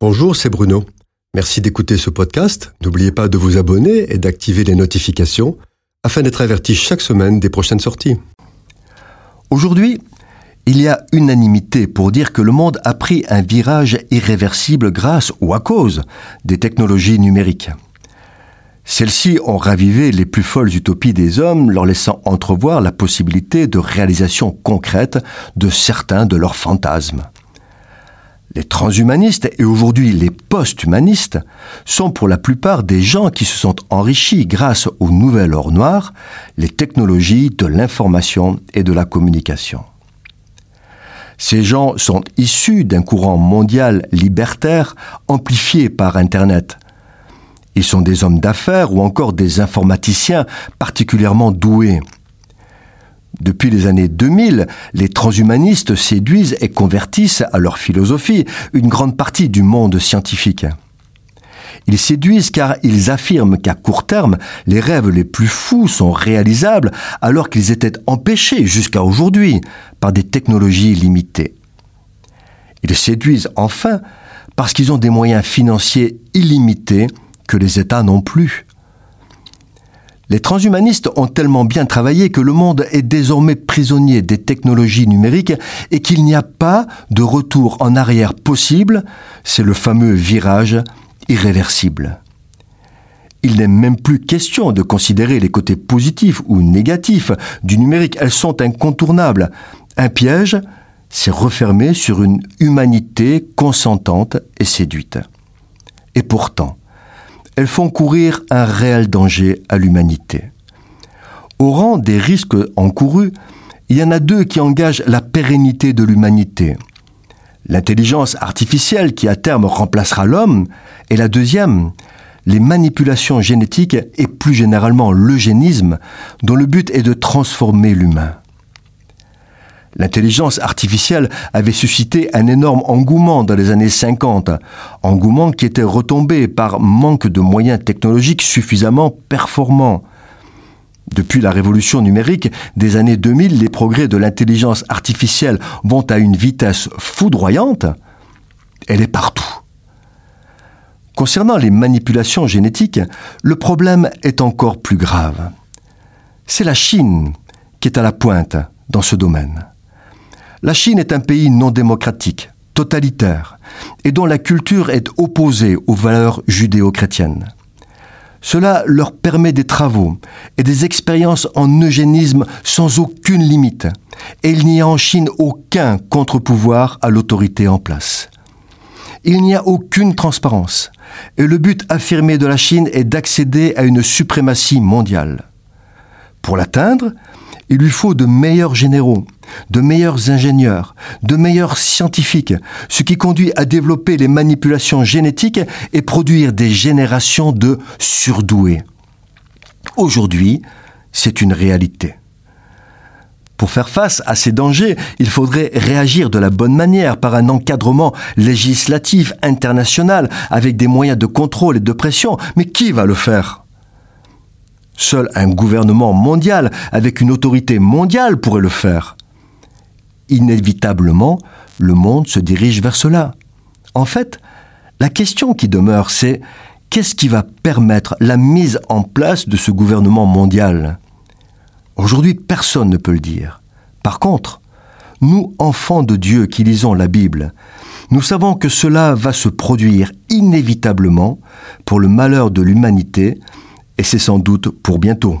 Bonjour, c'est Bruno. Merci d'écouter ce podcast. N'oubliez pas de vous abonner et d'activer les notifications afin d'être averti chaque semaine des prochaines sorties. Aujourd'hui, il y a unanimité pour dire que le monde a pris un virage irréversible grâce ou à cause des technologies numériques. Celles-ci ont ravivé les plus folles utopies des hommes, leur laissant entrevoir la possibilité de réalisation concrète de certains de leurs fantasmes. Les transhumanistes et aujourd'hui les post-humanistes sont pour la plupart des gens qui se sont enrichis grâce aux nouvelles or noires, les technologies de l'information et de la communication. Ces gens sont issus d'un courant mondial libertaire amplifié par Internet. Ils sont des hommes d'affaires ou encore des informaticiens particulièrement doués. Depuis les années 2000, les transhumanistes séduisent et convertissent à leur philosophie une grande partie du monde scientifique. Ils séduisent car ils affirment qu'à court terme, les rêves les plus fous sont réalisables alors qu'ils étaient empêchés jusqu'à aujourd'hui par des technologies limitées. Ils séduisent enfin parce qu'ils ont des moyens financiers illimités que les États n'ont plus. Les transhumanistes ont tellement bien travaillé que le monde est désormais prisonnier des technologies numériques et qu'il n'y a pas de retour en arrière possible, c'est le fameux virage irréversible. Il n'est même plus question de considérer les côtés positifs ou négatifs du numérique, elles sont incontournables. Un piège, c'est refermer sur une humanité consentante et séduite. Et pourtant, elles font courir un réel danger à l'humanité. Au rang des risques encourus, il y en a deux qui engagent la pérennité de l'humanité. L'intelligence artificielle qui à terme remplacera l'homme, et la deuxième, les manipulations génétiques et plus généralement l'eugénisme, dont le but est de transformer l'humain. L'intelligence artificielle avait suscité un énorme engouement dans les années 50, engouement qui était retombé par manque de moyens technologiques suffisamment performants. Depuis la révolution numérique des années 2000, les progrès de l'intelligence artificielle vont à une vitesse foudroyante. Elle est partout. Concernant les manipulations génétiques, le problème est encore plus grave. C'est la Chine qui est à la pointe dans ce domaine. La Chine est un pays non démocratique, totalitaire, et dont la culture est opposée aux valeurs judéo-chrétiennes. Cela leur permet des travaux et des expériences en eugénisme sans aucune limite, et il n'y a en Chine aucun contre-pouvoir à l'autorité en place. Il n'y a aucune transparence, et le but affirmé de la Chine est d'accéder à une suprématie mondiale. Pour l'atteindre, il lui faut de meilleurs généraux, de meilleurs ingénieurs, de meilleurs scientifiques, ce qui conduit à développer les manipulations génétiques et produire des générations de surdoués. Aujourd'hui, c'est une réalité. Pour faire face à ces dangers, il faudrait réagir de la bonne manière par un encadrement législatif international avec des moyens de contrôle et de pression. Mais qui va le faire? Seul un gouvernement mondial avec une autorité mondiale pourrait le faire. Inévitablement, le monde se dirige vers cela. En fait, la question qui demeure, c'est qu'est-ce qui va permettre la mise en place de ce gouvernement mondial? Aujourd'hui, personne ne peut le dire. Par contre, nous, enfants de Dieu qui lisons la Bible, nous savons que cela va se produire inévitablement pour le malheur de l'humanité et c'est sans doute pour bientôt.